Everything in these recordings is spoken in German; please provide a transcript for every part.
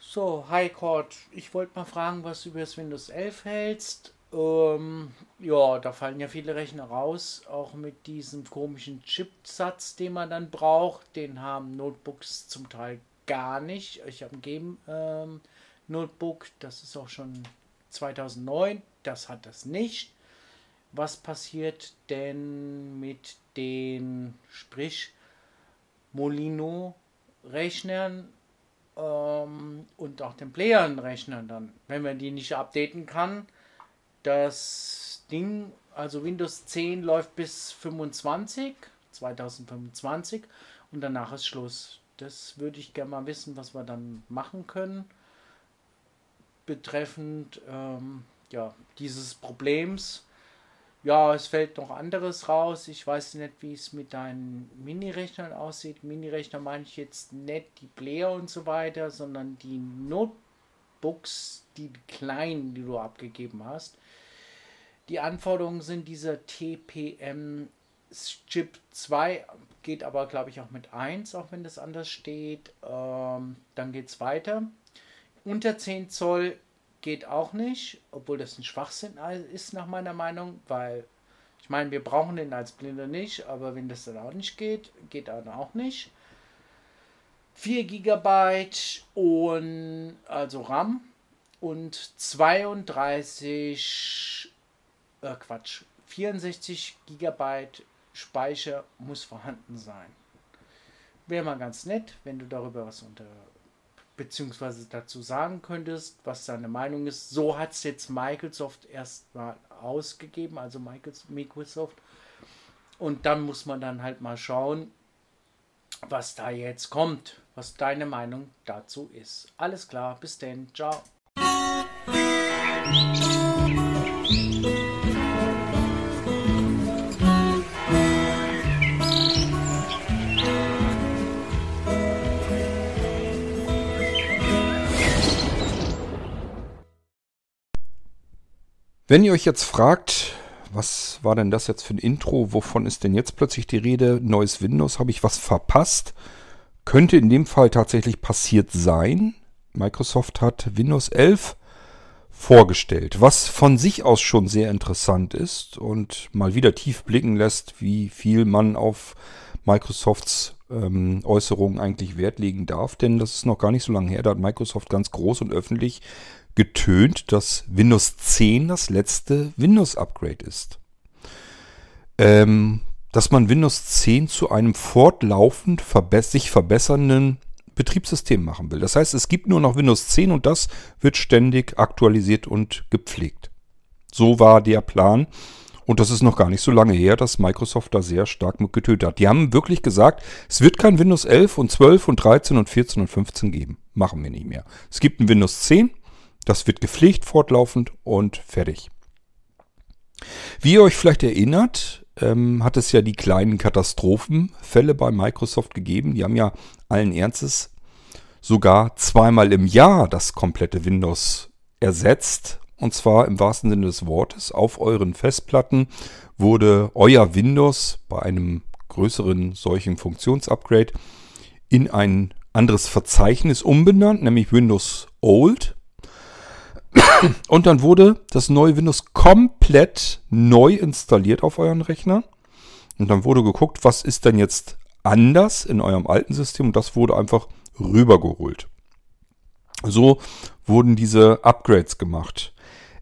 so, hi Cord. Ich wollte mal fragen, was du über das Windows 11 hältst. Ähm, ja, da fallen ja viele Rechner raus, auch mit diesem komischen Chipsatz, den man dann braucht. Den haben Notebooks zum Teil gar nicht. Ich habe ein Game ähm, Notebook, das ist auch schon 2009, das hat das nicht. Was passiert denn mit den, sprich, Molino-Rechnern ähm, und auch den Playern-Rechnern dann, wenn man die nicht updaten kann? Das Ding, also Windows 10 läuft bis 25, 2025 und danach ist Schluss. Das würde ich gerne mal wissen, was wir dann machen können betreffend ähm, ja, dieses Problems. Ja, es fällt noch anderes raus. Ich weiß nicht, wie es mit deinen Mini-Rechnern aussieht. Mini-Rechner meine ich jetzt nicht die Player und so weiter, sondern die Notebooks, die kleinen, die du abgegeben hast. Die Anforderungen sind dieser TPM Chip 2, geht aber glaube ich auch mit 1, auch wenn das anders steht. Ähm, dann geht es weiter. Unter 10 Zoll geht auch nicht, obwohl das ein Schwachsinn ist nach meiner Meinung, weil ich meine, wir brauchen den als Blinder nicht, aber wenn das dann auch nicht geht, geht dann auch nicht. 4 GB und also RAM und 32 äh Quatsch, 64 GB Speicher muss vorhanden sein. Wäre mal ganz nett, wenn du darüber was unter beziehungsweise dazu sagen könntest, was deine Meinung ist. So hat es jetzt Microsoft erstmal ausgegeben, also Microsoft. Und dann muss man dann halt mal schauen, was da jetzt kommt, was deine Meinung dazu ist. Alles klar, bis denn, ciao. Wenn ihr euch jetzt fragt, was war denn das jetzt für ein Intro? Wovon ist denn jetzt plötzlich die Rede? Neues Windows, habe ich was verpasst? Könnte in dem Fall tatsächlich passiert sein. Microsoft hat Windows 11 vorgestellt, was von sich aus schon sehr interessant ist und mal wieder tief blicken lässt, wie viel man auf Microsofts ähm, Äußerungen eigentlich Wert legen darf. Denn das ist noch gar nicht so lange her, da hat Microsoft ganz groß und öffentlich getönt, dass Windows 10 das letzte Windows-Upgrade ist. Ähm, dass man Windows 10 zu einem fortlaufend verbess sich verbessernden Betriebssystem machen will. Das heißt, es gibt nur noch Windows 10 und das wird ständig aktualisiert und gepflegt. So war der Plan. Und das ist noch gar nicht so lange her, dass Microsoft da sehr stark mit getötet hat. Die haben wirklich gesagt, es wird kein Windows 11 und 12 und 13 und 14 und 15 geben. Machen wir nicht mehr. Es gibt ein Windows 10 das wird gepflegt fortlaufend und fertig. Wie ihr euch vielleicht erinnert, ähm, hat es ja die kleinen Katastrophenfälle bei Microsoft gegeben. Die haben ja allen Ernstes sogar zweimal im Jahr das komplette Windows ersetzt. Und zwar im wahrsten Sinne des Wortes. Auf euren Festplatten wurde euer Windows bei einem größeren solchen Funktionsupgrade in ein anderes Verzeichnis umbenannt, nämlich Windows Old. Und dann wurde das neue Windows komplett neu installiert auf euren Rechner. Und dann wurde geguckt, was ist denn jetzt anders in eurem alten System. Und das wurde einfach rübergeholt. So wurden diese Upgrades gemacht.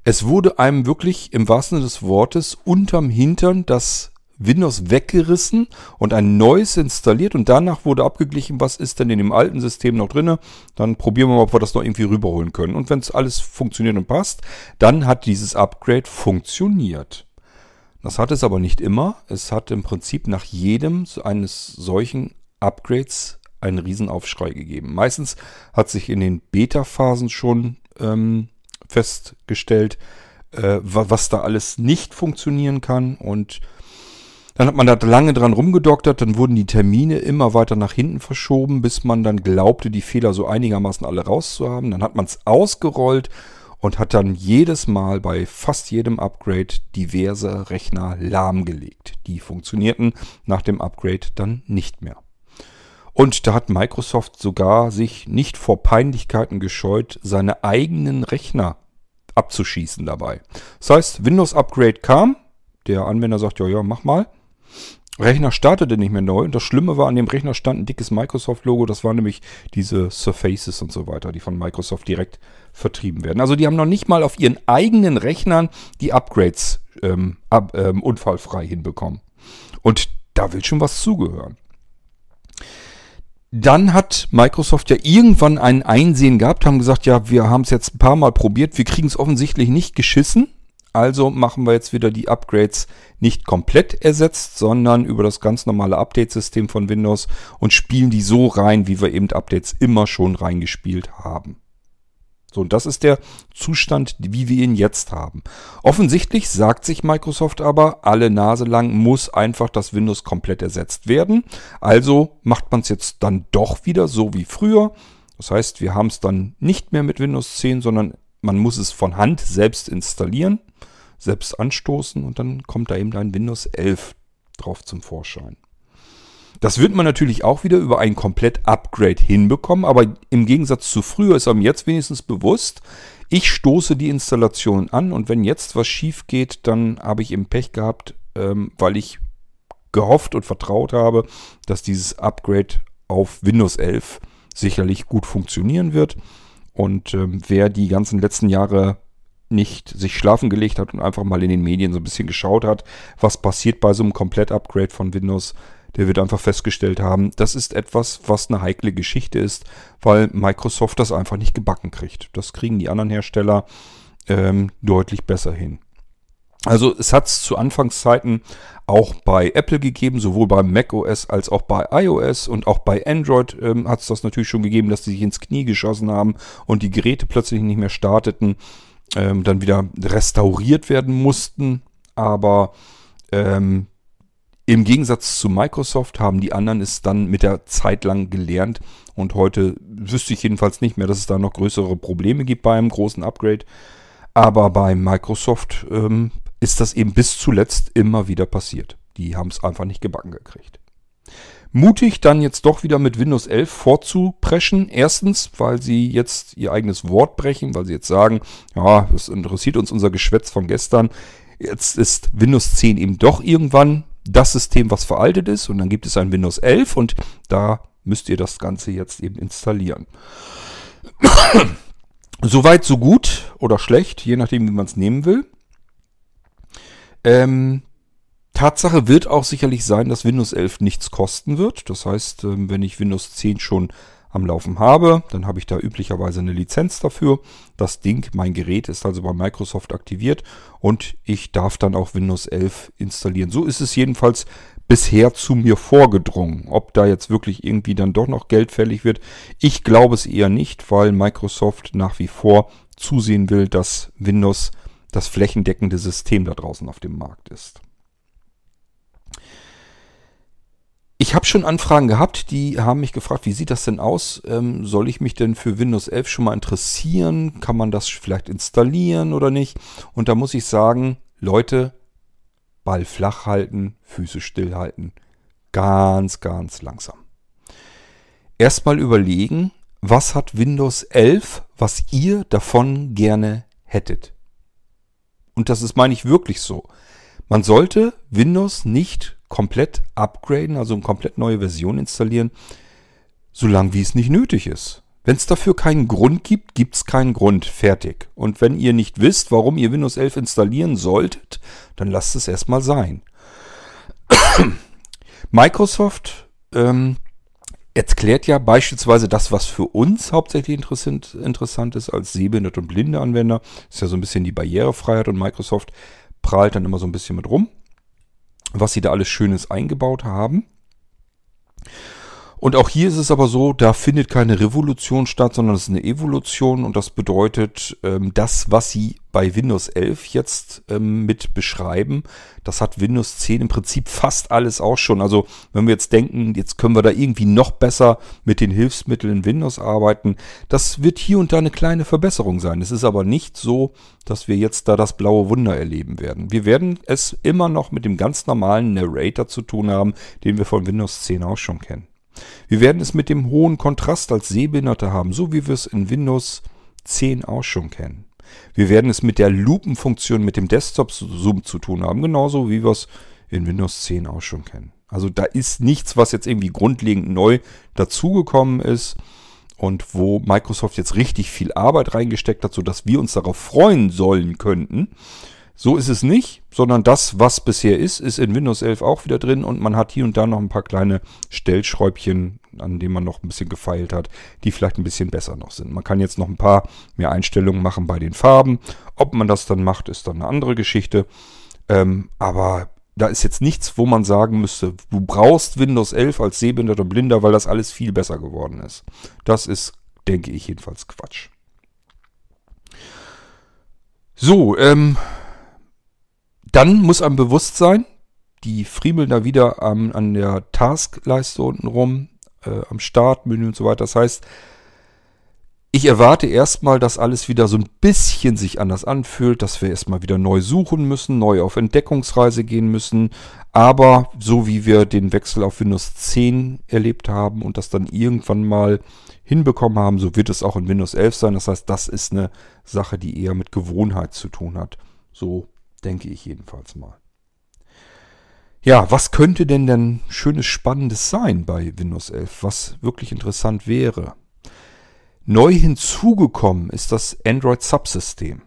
Es wurde einem wirklich im wahrsten Sinne des Wortes unterm Hintern das Windows weggerissen und ein neues installiert und danach wurde abgeglichen, was ist denn in dem alten System noch drin. Dann probieren wir mal, ob wir das noch irgendwie rüberholen können. Und wenn es alles funktioniert und passt, dann hat dieses Upgrade funktioniert. Das hat es aber nicht immer. Es hat im Prinzip nach jedem eines solchen Upgrades einen Riesenaufschrei gegeben. Meistens hat sich in den Beta-Phasen schon ähm, festgestellt, äh, was da alles nicht funktionieren kann und dann hat man da lange dran rumgedoktert, dann wurden die Termine immer weiter nach hinten verschoben, bis man dann glaubte, die Fehler so einigermaßen alle rauszuhaben. Dann hat man es ausgerollt und hat dann jedes Mal bei fast jedem Upgrade diverse Rechner lahmgelegt. Die funktionierten nach dem Upgrade dann nicht mehr. Und da hat Microsoft sogar sich nicht vor Peinlichkeiten gescheut, seine eigenen Rechner abzuschießen dabei. Das heißt, Windows Upgrade kam, der Anwender sagt, ja, ja, mach mal. Rechner startete nicht mehr neu. Und das Schlimme war, an dem Rechner stand ein dickes Microsoft-Logo. Das waren nämlich diese Surfaces und so weiter, die von Microsoft direkt vertrieben werden. Also die haben noch nicht mal auf ihren eigenen Rechnern die Upgrades ähm, ab, ähm, unfallfrei hinbekommen. Und da will schon was zugehören. Dann hat Microsoft ja irgendwann ein Einsehen gehabt, haben gesagt, ja, wir haben es jetzt ein paar Mal probiert, wir kriegen es offensichtlich nicht geschissen. Also machen wir jetzt wieder die Upgrades nicht komplett ersetzt, sondern über das ganz normale Update-System von Windows und spielen die so rein, wie wir eben Updates immer schon reingespielt haben. So, und das ist der Zustand, wie wir ihn jetzt haben. Offensichtlich sagt sich Microsoft aber, alle Nase lang muss einfach das Windows komplett ersetzt werden. Also macht man es jetzt dann doch wieder so wie früher. Das heißt, wir haben es dann nicht mehr mit Windows 10, sondern man muss es von Hand selbst installieren, selbst anstoßen und dann kommt da eben ein Windows 11 drauf zum Vorschein. Das wird man natürlich auch wieder über ein Komplett-Upgrade hinbekommen, aber im Gegensatz zu früher ist einem jetzt wenigstens bewusst, ich stoße die Installation an und wenn jetzt was schief geht, dann habe ich eben Pech gehabt, ähm, weil ich gehofft und vertraut habe, dass dieses Upgrade auf Windows 11 sicherlich gut funktionieren wird. Und ähm, wer die ganzen letzten Jahre nicht sich schlafen gelegt hat und einfach mal in den Medien so ein bisschen geschaut hat, was passiert bei so einem Komplett-Upgrade von Windows, der wird einfach festgestellt haben, das ist etwas, was eine heikle Geschichte ist, weil Microsoft das einfach nicht gebacken kriegt. Das kriegen die anderen Hersteller ähm, deutlich besser hin. Also es hat es zu Anfangszeiten auch bei Apple gegeben, sowohl bei macOS als auch bei iOS und auch bei Android ähm, hat es das natürlich schon gegeben, dass die sich ins Knie geschossen haben und die Geräte plötzlich nicht mehr starteten, ähm, dann wieder restauriert werden mussten. Aber ähm, im Gegensatz zu Microsoft haben die anderen es dann mit der Zeit lang gelernt und heute wüsste ich jedenfalls nicht mehr, dass es da noch größere Probleme gibt bei einem großen Upgrade. Aber bei Microsoft ähm, ist das eben bis zuletzt immer wieder passiert. Die haben es einfach nicht gebacken gekriegt. Mutig dann jetzt doch wieder mit Windows 11 vorzupreschen. Erstens, weil sie jetzt ihr eigenes Wort brechen, weil sie jetzt sagen, ja, es interessiert uns unser Geschwätz von gestern. Jetzt ist Windows 10 eben doch irgendwann das System, was veraltet ist. Und dann gibt es ein Windows 11 und da müsst ihr das Ganze jetzt eben installieren. Soweit, so gut oder schlecht, je nachdem, wie man es nehmen will. Ähm, Tatsache wird auch sicherlich sein, dass Windows 11 nichts kosten wird. Das heißt, ähm, wenn ich Windows 10 schon am Laufen habe, dann habe ich da üblicherweise eine Lizenz dafür. Das Ding, mein Gerät ist also bei Microsoft aktiviert und ich darf dann auch Windows 11 installieren. So ist es jedenfalls bisher zu mir vorgedrungen. Ob da jetzt wirklich irgendwie dann doch noch Geld fällig wird, ich glaube es eher nicht, weil Microsoft nach wie vor zusehen will, dass Windows das flächendeckende System da draußen auf dem Markt ist. Ich habe schon Anfragen gehabt, die haben mich gefragt, wie sieht das denn aus? Ähm, soll ich mich denn für Windows 11 schon mal interessieren? Kann man das vielleicht installieren oder nicht? Und da muss ich sagen, Leute, Ball flach halten, Füße stillhalten. Ganz, ganz langsam. Erstmal überlegen, was hat Windows 11, was ihr davon gerne hättet? Und das ist, meine ich, wirklich so. Man sollte Windows nicht komplett upgraden, also eine komplett neue Version installieren, solange wie es nicht nötig ist. Wenn es dafür keinen Grund gibt, gibt es keinen Grund. Fertig. Und wenn ihr nicht wisst, warum ihr Windows 11 installieren solltet, dann lasst es erstmal sein. Microsoft ähm, erklärt ja beispielsweise das, was für uns hauptsächlich interessant, interessant ist als sehbehinderte und blinde Anwender. Ist ja so ein bisschen die Barrierefreiheit und Microsoft prahlt dann immer so ein bisschen mit rum was sie da alles Schönes eingebaut haben. Und auch hier ist es aber so, da findet keine Revolution statt, sondern es ist eine Evolution und das bedeutet, ähm, das, was sie bei Windows 11 jetzt ähm, mit beschreiben, das hat Windows 10 im Prinzip fast alles auch schon. Also wenn wir jetzt denken, jetzt können wir da irgendwie noch besser mit den Hilfsmitteln in Windows arbeiten, das wird hier und da eine kleine Verbesserung sein. Es ist aber nicht so, dass wir jetzt da das blaue Wunder erleben werden. Wir werden es immer noch mit dem ganz normalen Narrator zu tun haben, den wir von Windows 10 auch schon kennen. Wir werden es mit dem hohen Kontrast als Sehbehinderte haben, so wie wir es in Windows 10 auch schon kennen. Wir werden es mit der Lupenfunktion mit dem Desktop-Zoom zu tun haben, genauso wie wir es in Windows 10 auch schon kennen. Also da ist nichts, was jetzt irgendwie grundlegend neu dazugekommen ist und wo Microsoft jetzt richtig viel Arbeit reingesteckt hat, sodass wir uns darauf freuen sollen könnten. So ist es nicht, sondern das, was bisher ist, ist in Windows 11 auch wieder drin und man hat hier und da noch ein paar kleine Stellschräubchen, an denen man noch ein bisschen gefeilt hat, die vielleicht ein bisschen besser noch sind. Man kann jetzt noch ein paar mehr Einstellungen machen bei den Farben. Ob man das dann macht, ist dann eine andere Geschichte. Ähm, aber da ist jetzt nichts, wo man sagen müsste, du brauchst Windows 11 als Sehbehinderter oder Blinder, weil das alles viel besser geworden ist. Das ist, denke ich, jedenfalls Quatsch. So, ähm, dann muss einem bewusst sein, die friemeln da wieder ähm, an der Taskleiste unten rum, äh, am Startmenü und so weiter. Das heißt, ich erwarte erstmal, dass alles wieder so ein bisschen sich anders anfühlt, dass wir erstmal wieder neu suchen müssen, neu auf Entdeckungsreise gehen müssen. Aber so wie wir den Wechsel auf Windows 10 erlebt haben und das dann irgendwann mal hinbekommen haben, so wird es auch in Windows 11 sein. Das heißt, das ist eine Sache, die eher mit Gewohnheit zu tun hat. So denke ich jedenfalls mal. Ja, was könnte denn denn schönes, spannendes sein bei Windows 11, was wirklich interessant wäre? Neu hinzugekommen ist das Android Subsystem.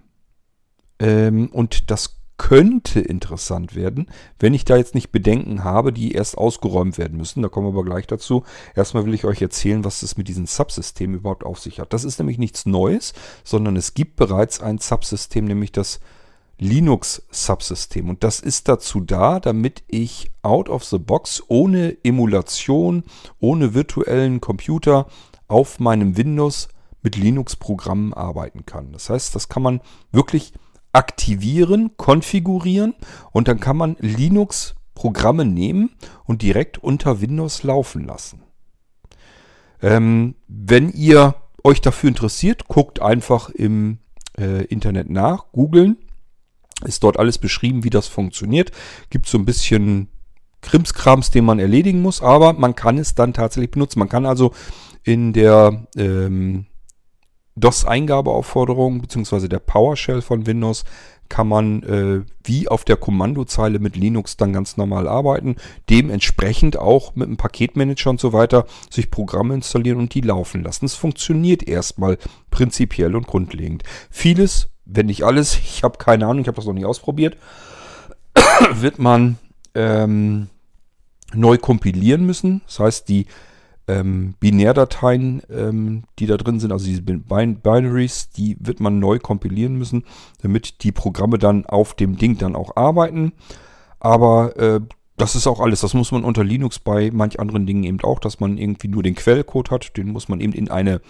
Ähm, und das könnte interessant werden, wenn ich da jetzt nicht Bedenken habe, die erst ausgeräumt werden müssen. Da kommen wir aber gleich dazu. Erstmal will ich euch erzählen, was es mit diesem Subsystem überhaupt auf sich hat. Das ist nämlich nichts Neues, sondern es gibt bereits ein Subsystem, nämlich das Linux-Subsystem. Und das ist dazu da, damit ich out of the box ohne Emulation, ohne virtuellen Computer auf meinem Windows mit Linux-Programmen arbeiten kann. Das heißt, das kann man wirklich aktivieren, konfigurieren und dann kann man Linux-Programme nehmen und direkt unter Windows laufen lassen. Ähm, wenn ihr euch dafür interessiert, guckt einfach im äh, Internet nach, googeln. Ist dort alles beschrieben, wie das funktioniert. Gibt so ein bisschen Krimskrams, den man erledigen muss, aber man kann es dann tatsächlich benutzen. Man kann also in der ähm, DOS-Eingabeaufforderung bzw. der PowerShell von Windows kann man äh, wie auf der Kommandozeile mit Linux dann ganz normal arbeiten. Dementsprechend auch mit einem Paketmanager und so weiter sich Programme installieren und die laufen lassen. Es funktioniert erstmal prinzipiell und grundlegend. Vieles, wenn nicht alles, ich habe keine Ahnung, ich habe das noch nicht ausprobiert, wird man ähm, neu kompilieren müssen. Das heißt, die ähm, Binärdateien, ähm, die da drin sind, also diese Bin Binaries, die wird man neu kompilieren müssen, damit die Programme dann auf dem Ding dann auch arbeiten. Aber äh, das ist auch alles. Das muss man unter Linux bei manch anderen Dingen eben auch, dass man irgendwie nur den Quellcode hat. Den muss man eben in eine,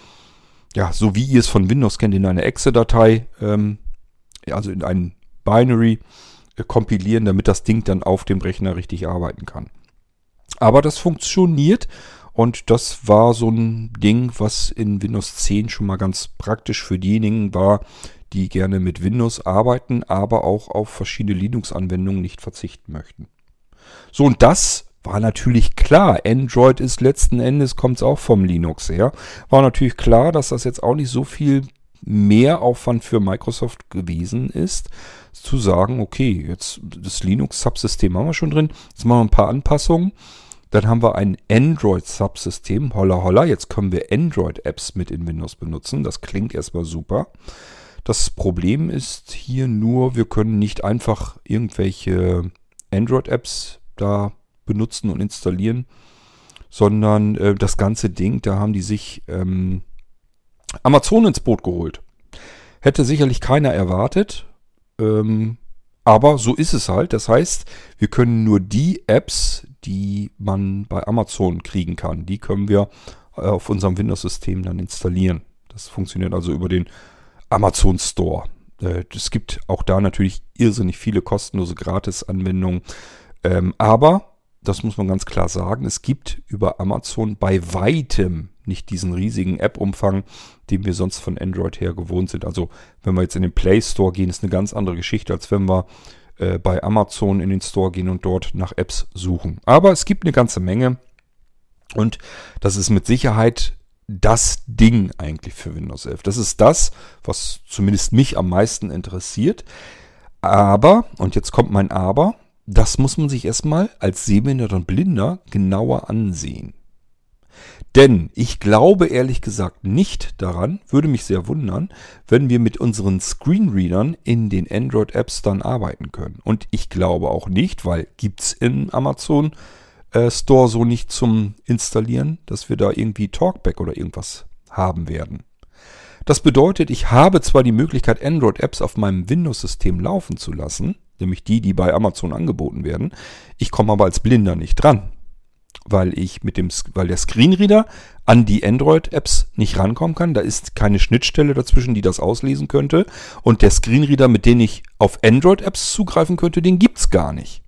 ja, so wie ihr es von Windows kennt, in eine Exe-Datei, ähm, also in ein Binary äh, kompilieren, damit das Ding dann auf dem Rechner richtig arbeiten kann. Aber das funktioniert und das war so ein Ding, was in Windows 10 schon mal ganz praktisch für diejenigen war, die gerne mit Windows arbeiten, aber auch auf verschiedene Linux-Anwendungen nicht verzichten möchten. So, und das war natürlich klar. Android ist letzten Endes, kommt es auch vom Linux her. War natürlich klar, dass das jetzt auch nicht so viel mehr Aufwand für Microsoft gewesen ist, zu sagen, okay, jetzt das Linux-Subsystem haben wir schon drin, jetzt machen wir ein paar Anpassungen dann haben wir ein Android-Subsystem. Holla holla, jetzt können wir Android-Apps mit in Windows benutzen. Das klingt erstmal super. Das Problem ist hier nur, wir können nicht einfach irgendwelche Android-Apps da benutzen und installieren, sondern äh, das ganze Ding, da haben die sich ähm, Amazon ins Boot geholt. Hätte sicherlich keiner erwartet. Ähm, aber so ist es halt. Das heißt, wir können nur die Apps, die man bei Amazon kriegen kann. Die können wir äh, auf unserem Windows-System dann installieren. Das funktioniert also über den Amazon Store. Äh, es gibt auch da natürlich irrsinnig viele kostenlose Gratis-Anwendungen. Ähm, aber, das muss man ganz klar sagen, es gibt über Amazon bei weitem nicht diesen riesigen App-Umfang, den wir sonst von Android her gewohnt sind. Also wenn wir jetzt in den Play Store gehen, ist eine ganz andere Geschichte, als wenn wir äh, bei Amazon in den Store gehen und dort nach Apps suchen. Aber es gibt eine ganze Menge. Und das ist mit Sicherheit das Ding eigentlich für Windows 11. Das ist das, was zumindest mich am meisten interessiert. Aber, und jetzt kommt mein Aber, das muss man sich erstmal als Sehbehinderter und Blinder genauer ansehen. Denn ich glaube ehrlich gesagt nicht daran, würde mich sehr wundern, wenn wir mit unseren Screenreadern in den Android-Apps dann arbeiten können. Und ich glaube auch nicht, weil gibt es im Amazon äh, Store so nicht zum Installieren, dass wir da irgendwie Talkback oder irgendwas haben werden. Das bedeutet, ich habe zwar die Möglichkeit, Android-Apps auf meinem Windows-System laufen zu lassen, nämlich die, die bei Amazon angeboten werden, ich komme aber als Blinder nicht dran weil ich mit dem, weil der Screenreader an die Android-Apps nicht rankommen kann. Da ist keine Schnittstelle dazwischen, die das auslesen könnte. Und der Screenreader, mit dem ich auf Android-Apps zugreifen könnte, den gibt's gar nicht.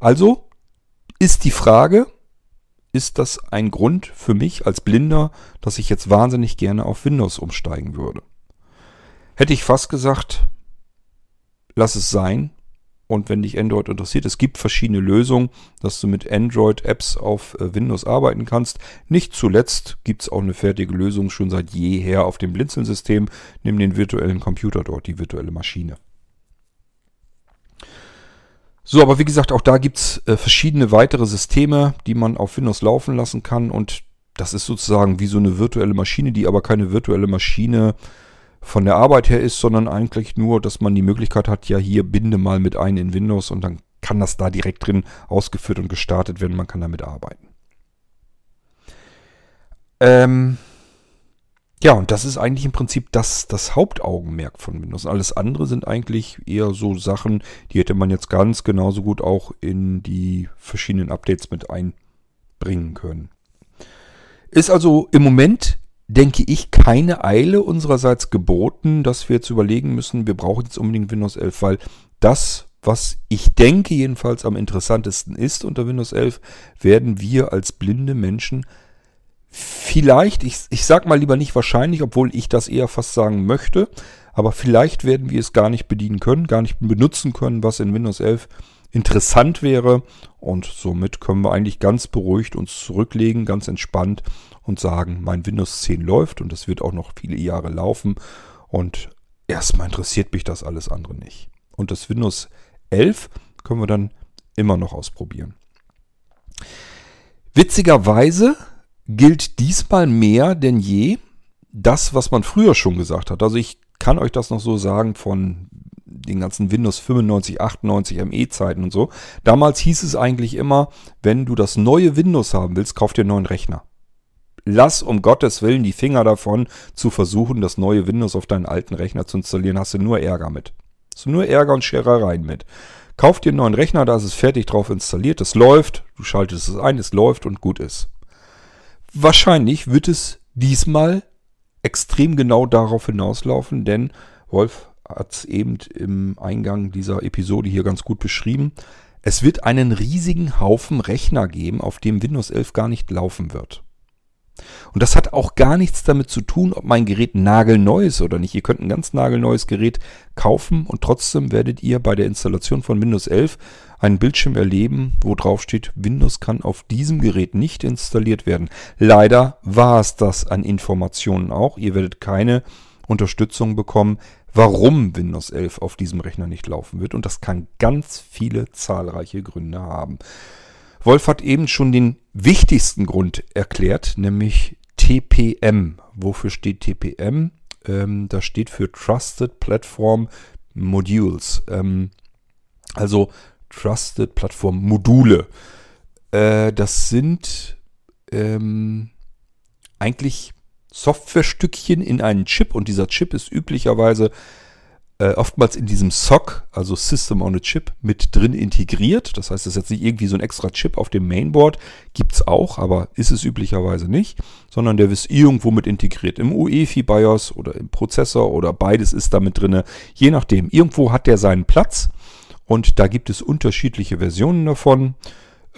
Also ist die Frage, ist das ein Grund für mich als Blinder, dass ich jetzt wahnsinnig gerne auf Windows umsteigen würde? Hätte ich fast gesagt, lass es sein, und wenn dich Android interessiert, es gibt verschiedene Lösungen, dass du mit Android-Apps auf äh, Windows arbeiten kannst. Nicht zuletzt gibt es auch eine fertige Lösung schon seit jeher auf dem Blinzeln-System. Nimm den virtuellen Computer dort, die virtuelle Maschine. So, aber wie gesagt, auch da gibt es äh, verschiedene weitere Systeme, die man auf Windows laufen lassen kann. Und das ist sozusagen wie so eine virtuelle Maschine, die aber keine virtuelle Maschine äh, von der Arbeit her ist, sondern eigentlich nur, dass man die Möglichkeit hat, ja hier binde mal mit ein in Windows und dann kann das da direkt drin ausgeführt und gestartet werden. Man kann damit arbeiten. Ähm ja, und das ist eigentlich im Prinzip das, das Hauptaugenmerk von Windows. Alles andere sind eigentlich eher so Sachen, die hätte man jetzt ganz genauso gut auch in die verschiedenen Updates mit einbringen können. Ist also im Moment denke ich, keine Eile unsererseits geboten, dass wir jetzt überlegen müssen, wir brauchen jetzt unbedingt Windows 11, weil das, was ich denke jedenfalls am interessantesten ist unter Windows 11, werden wir als blinde Menschen vielleicht, ich, ich sag mal lieber nicht wahrscheinlich, obwohl ich das eher fast sagen möchte, aber vielleicht werden wir es gar nicht bedienen können, gar nicht benutzen können, was in Windows 11 interessant wäre. Und somit können wir eigentlich ganz beruhigt uns zurücklegen, ganz entspannt und sagen, mein Windows 10 läuft und es wird auch noch viele Jahre laufen. Und erstmal interessiert mich das alles andere nicht. Und das Windows 11 können wir dann immer noch ausprobieren. Witzigerweise gilt diesmal mehr denn je das, was man früher schon gesagt hat. Also ich kann euch das noch so sagen von den ganzen Windows 95, 98 ME-Zeiten und so. Damals hieß es eigentlich immer, wenn du das neue Windows haben willst, kauf dir einen neuen Rechner. Lass um Gottes Willen die Finger davon, zu versuchen, das neue Windows auf deinen alten Rechner zu installieren. Hast du nur Ärger mit. Hast du nur Ärger und Scherereien mit. Kauf dir einen neuen Rechner, da ist es fertig drauf installiert, es läuft, du schaltest es ein, es läuft und gut ist. Wahrscheinlich wird es diesmal extrem genau darauf hinauslaufen, denn Wolf hat es eben im Eingang dieser Episode hier ganz gut beschrieben. Es wird einen riesigen Haufen Rechner geben, auf dem Windows 11 gar nicht laufen wird. Und das hat auch gar nichts damit zu tun, ob mein Gerät nagelneu ist oder nicht. Ihr könnt ein ganz nagelneues Gerät kaufen und trotzdem werdet ihr bei der Installation von Windows 11 einen Bildschirm erleben, wo drauf steht, Windows kann auf diesem Gerät nicht installiert werden. Leider war es das an Informationen auch. Ihr werdet keine Unterstützung bekommen, warum Windows 11 auf diesem Rechner nicht laufen wird. Und das kann ganz viele zahlreiche Gründe haben. Wolf hat eben schon den wichtigsten Grund erklärt, nämlich TPM. Wofür steht TPM? Ähm, das steht für Trusted Platform Modules. Ähm, also Trusted Platform Module. Äh, das sind ähm, eigentlich Softwarestückchen in einen Chip und dieser Chip ist üblicherweise äh, oftmals in diesem SOC, also System on a Chip, mit drin integriert. Das heißt, es ist jetzt nicht irgendwie so ein extra Chip auf dem Mainboard. Gibt es auch, aber ist es üblicherweise nicht. Sondern der ist irgendwo mit integriert. Im UEFI BIOS oder im Prozessor oder beides ist da mit drin. Je nachdem. Irgendwo hat der seinen Platz. Und da gibt es unterschiedliche Versionen davon.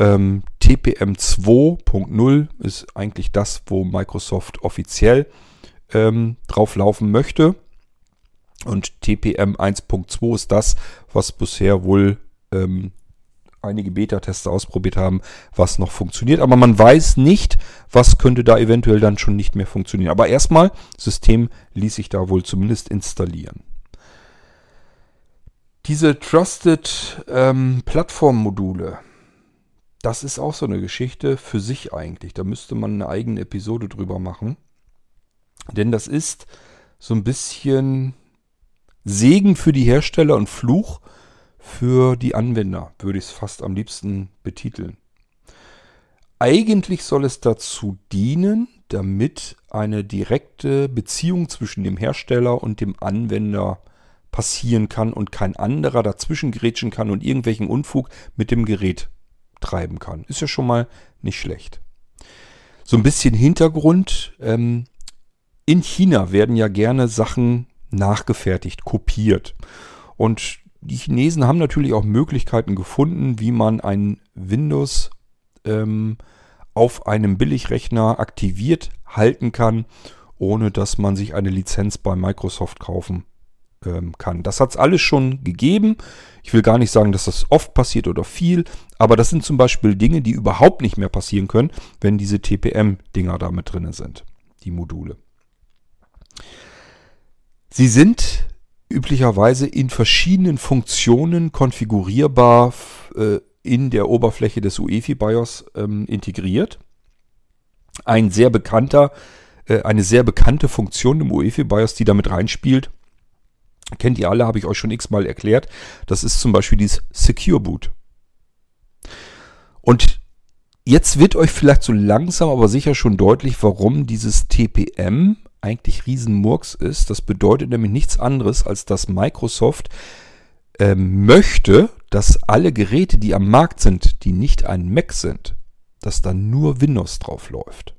Ähm, TPM 2.0 ist eigentlich das, wo Microsoft offiziell ähm, drauf laufen möchte. Und TPM 1.2 ist das, was bisher wohl ähm, einige Beta-Tester ausprobiert haben, was noch funktioniert. Aber man weiß nicht, was könnte da eventuell dann schon nicht mehr funktionieren. Aber erstmal, System ließ sich da wohl zumindest installieren. Diese Trusted ähm, Plattform-Module, das ist auch so eine Geschichte für sich eigentlich. Da müsste man eine eigene Episode drüber machen. Denn das ist so ein bisschen Segen für die Hersteller und Fluch für die Anwender, würde ich es fast am liebsten betiteln. Eigentlich soll es dazu dienen, damit eine direkte Beziehung zwischen dem Hersteller und dem Anwender passieren kann und kein anderer dazwischen grätschen kann und irgendwelchen Unfug mit dem Gerät treiben kann. Ist ja schon mal nicht schlecht. So ein bisschen Hintergrund. Ähm, in China werden ja gerne Sachen nachgefertigt, kopiert. Und die Chinesen haben natürlich auch Möglichkeiten gefunden, wie man ein Windows ähm, auf einem Billigrechner aktiviert halten kann, ohne dass man sich eine Lizenz bei Microsoft kaufen ähm, kann. Das hat es alles schon gegeben. Ich will gar nicht sagen, dass das oft passiert oder viel, aber das sind zum Beispiel Dinge, die überhaupt nicht mehr passieren können, wenn diese TPM-Dinger da mit drin sind, die Module. Sie sind üblicherweise in verschiedenen Funktionen konfigurierbar äh, in der Oberfläche des UEFI BIOS ähm, integriert. Ein sehr bekannter, äh, eine sehr bekannte Funktion im UEFI BIOS, die damit reinspielt, kennt ihr alle, habe ich euch schon x-mal erklärt. Das ist zum Beispiel dieses Secure Boot. Und jetzt wird euch vielleicht so langsam, aber sicher schon deutlich, warum dieses TPM eigentlich Riesenmurks ist. Das bedeutet nämlich nichts anderes, als dass Microsoft äh, möchte, dass alle Geräte, die am Markt sind, die nicht ein Mac sind, dass da nur Windows drauf läuft.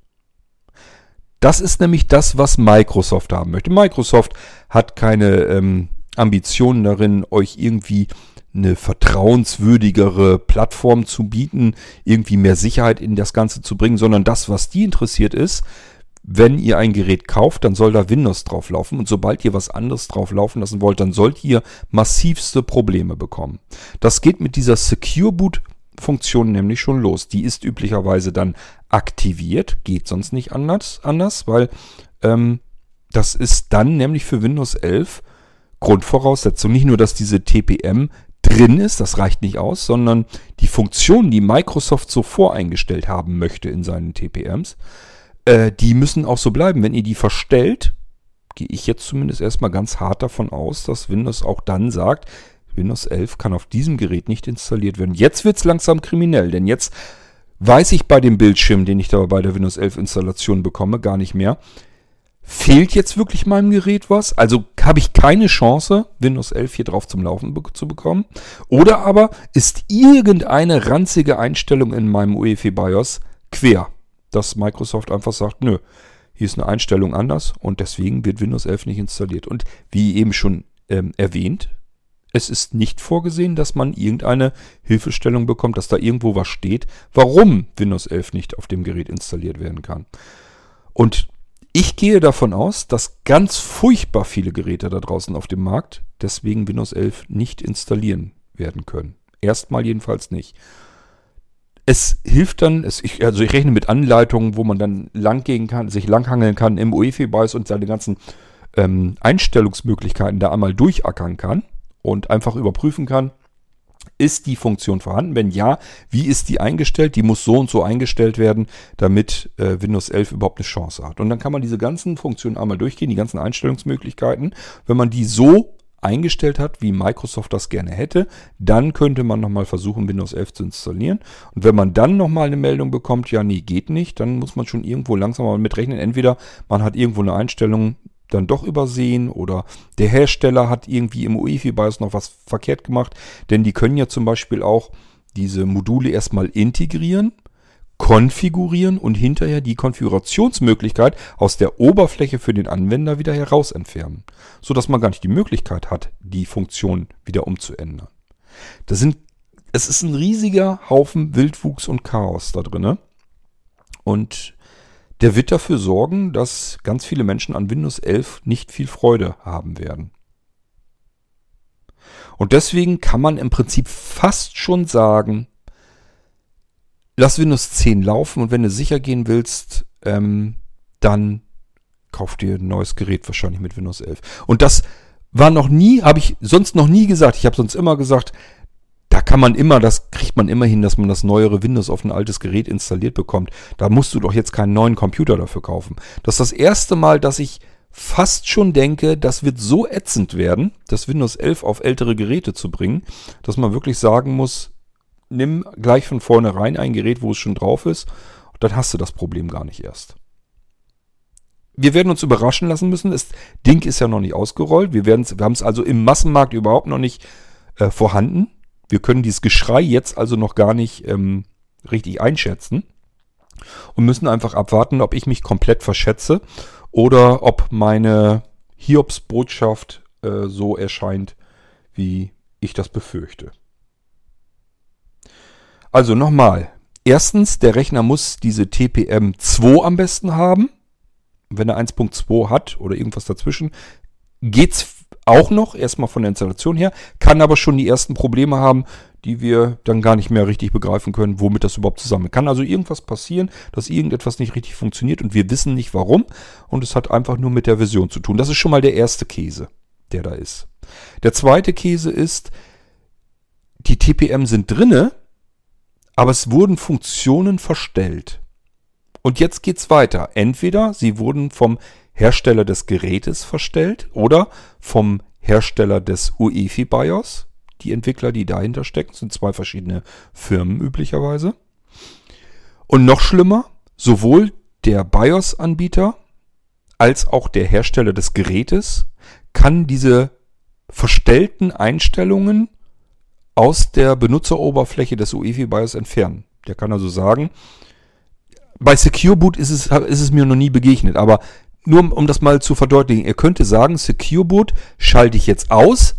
Das ist nämlich das, was Microsoft haben möchte. Microsoft hat keine ähm, Ambitionen darin, euch irgendwie eine vertrauenswürdigere Plattform zu bieten, irgendwie mehr Sicherheit in das Ganze zu bringen, sondern das, was die interessiert ist, wenn ihr ein Gerät kauft, dann soll da Windows drauf laufen und sobald ihr was anderes drauf laufen lassen wollt, dann sollt ihr massivste Probleme bekommen. Das geht mit dieser Secure Boot Funktion nämlich schon los. Die ist üblicherweise dann aktiviert, geht sonst nicht anders, anders weil ähm, das ist dann nämlich für Windows 11 Grundvoraussetzung. Nicht nur, dass diese TPM drin ist, das reicht nicht aus, sondern die Funktion, die Microsoft so voreingestellt haben möchte in seinen TPMs, äh, die müssen auch so bleiben. Wenn ihr die verstellt, gehe ich jetzt zumindest erstmal ganz hart davon aus, dass Windows auch dann sagt, Windows 11 kann auf diesem Gerät nicht installiert werden. Jetzt wird es langsam kriminell, denn jetzt weiß ich bei dem Bildschirm, den ich da bei der Windows 11 Installation bekomme, gar nicht mehr. Fehlt jetzt wirklich meinem Gerät was? Also habe ich keine Chance, Windows 11 hier drauf zum Laufen be zu bekommen? Oder aber ist irgendeine ranzige Einstellung in meinem UEFI BIOS quer? dass Microsoft einfach sagt, nö, hier ist eine Einstellung anders und deswegen wird Windows 11 nicht installiert. Und wie eben schon ähm, erwähnt, es ist nicht vorgesehen, dass man irgendeine Hilfestellung bekommt, dass da irgendwo was steht, warum Windows 11 nicht auf dem Gerät installiert werden kann. Und ich gehe davon aus, dass ganz furchtbar viele Geräte da draußen auf dem Markt deswegen Windows 11 nicht installieren werden können. Erstmal jedenfalls nicht es hilft dann, es, ich, also ich rechne mit Anleitungen, wo man dann lang gehen kann, sich langhangeln kann im UEFI-BIOS und seine ganzen ähm, Einstellungsmöglichkeiten da einmal durchackern kann und einfach überprüfen kann, ist die Funktion vorhanden? Wenn ja, wie ist die eingestellt? Die muss so und so eingestellt werden, damit äh, Windows 11 überhaupt eine Chance hat. Und dann kann man diese ganzen Funktionen einmal durchgehen, die ganzen Einstellungsmöglichkeiten. Wenn man die so eingestellt hat, wie Microsoft das gerne hätte. Dann könnte man nochmal versuchen, Windows 11 zu installieren. Und wenn man dann nochmal eine Meldung bekommt, ja, nee, geht nicht, dann muss man schon irgendwo langsam mal mitrechnen. Entweder man hat irgendwo eine Einstellung dann doch übersehen oder der Hersteller hat irgendwie im UEFI-BIOS noch was verkehrt gemacht, denn die können ja zum Beispiel auch diese Module erstmal integrieren konfigurieren und hinterher die Konfigurationsmöglichkeit aus der Oberfläche für den Anwender wieder heraus entfernen, sodass man gar nicht die Möglichkeit hat, die Funktion wieder umzuändern. Das sind, es ist ein riesiger Haufen Wildwuchs und Chaos da drin. Und der wird dafür sorgen, dass ganz viele Menschen an Windows 11 nicht viel Freude haben werden. Und deswegen kann man im Prinzip fast schon sagen, lass Windows 10 laufen und wenn du sicher gehen willst, ähm, dann kauf dir ein neues Gerät wahrscheinlich mit Windows 11. Und das war noch nie, habe ich sonst noch nie gesagt. Ich habe sonst immer gesagt, da kann man immer, das kriegt man immer hin, dass man das neuere Windows auf ein altes Gerät installiert bekommt. Da musst du doch jetzt keinen neuen Computer dafür kaufen. Das ist das erste Mal, dass ich fast schon denke, das wird so ätzend werden, das Windows 11 auf ältere Geräte zu bringen, dass man wirklich sagen muss, nimm gleich von vornherein ein Gerät, wo es schon drauf ist, dann hast du das Problem gar nicht erst. Wir werden uns überraschen lassen müssen. Das Ding ist ja noch nicht ausgerollt. Wir, wir haben es also im Massenmarkt überhaupt noch nicht äh, vorhanden. Wir können dieses Geschrei jetzt also noch gar nicht ähm, richtig einschätzen und müssen einfach abwarten, ob ich mich komplett verschätze oder ob meine Hiobs-Botschaft äh, so erscheint, wie ich das befürchte. Also nochmal. Erstens, der Rechner muss diese TPM 2 am besten haben. Wenn er 1.2 hat oder irgendwas dazwischen, geht es auch noch, erstmal von der Installation her, kann aber schon die ersten Probleme haben, die wir dann gar nicht mehr richtig begreifen können, womit das überhaupt zusammen kann. Also irgendwas passieren, dass irgendetwas nicht richtig funktioniert und wir wissen nicht warum und es hat einfach nur mit der Version zu tun. Das ist schon mal der erste Käse, der da ist. Der zweite Käse ist, die TPM sind drinne, aber es wurden Funktionen verstellt. Und jetzt geht's weiter. Entweder sie wurden vom Hersteller des Gerätes verstellt oder vom Hersteller des UEFI BIOS. Die Entwickler, die dahinter stecken, sind zwei verschiedene Firmen üblicherweise. Und noch schlimmer, sowohl der BIOS-Anbieter als auch der Hersteller des Gerätes kann diese verstellten Einstellungen aus der Benutzeroberfläche des UEFI BIOS entfernen. Der kann also sagen, bei Secure Boot ist es, ist es mir noch nie begegnet, aber nur um das mal zu verdeutlichen, ihr könnte sagen, Secure Boot schalte ich jetzt aus,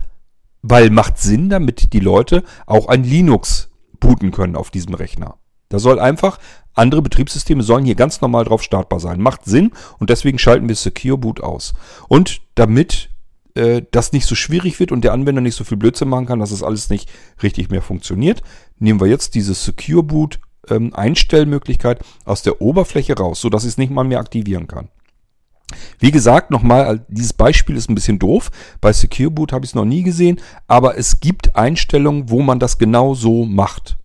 weil macht Sinn, damit die Leute auch ein Linux booten können auf diesem Rechner. Da soll einfach, andere Betriebssysteme sollen hier ganz normal drauf startbar sein. Macht Sinn und deswegen schalten wir Secure Boot aus. Und damit äh, das nicht so schwierig wird und der Anwender nicht so viel Blödsinn machen kann, dass es alles nicht richtig mehr funktioniert, nehmen wir jetzt diese Secure Boot ähm, Einstellmöglichkeit aus der Oberfläche raus, sodass ich es nicht mal mehr aktivieren kann. Wie gesagt, nochmal, dieses Beispiel ist ein bisschen doof. Bei Secure Boot habe ich es noch nie gesehen, aber es gibt Einstellungen, wo man das genau so macht.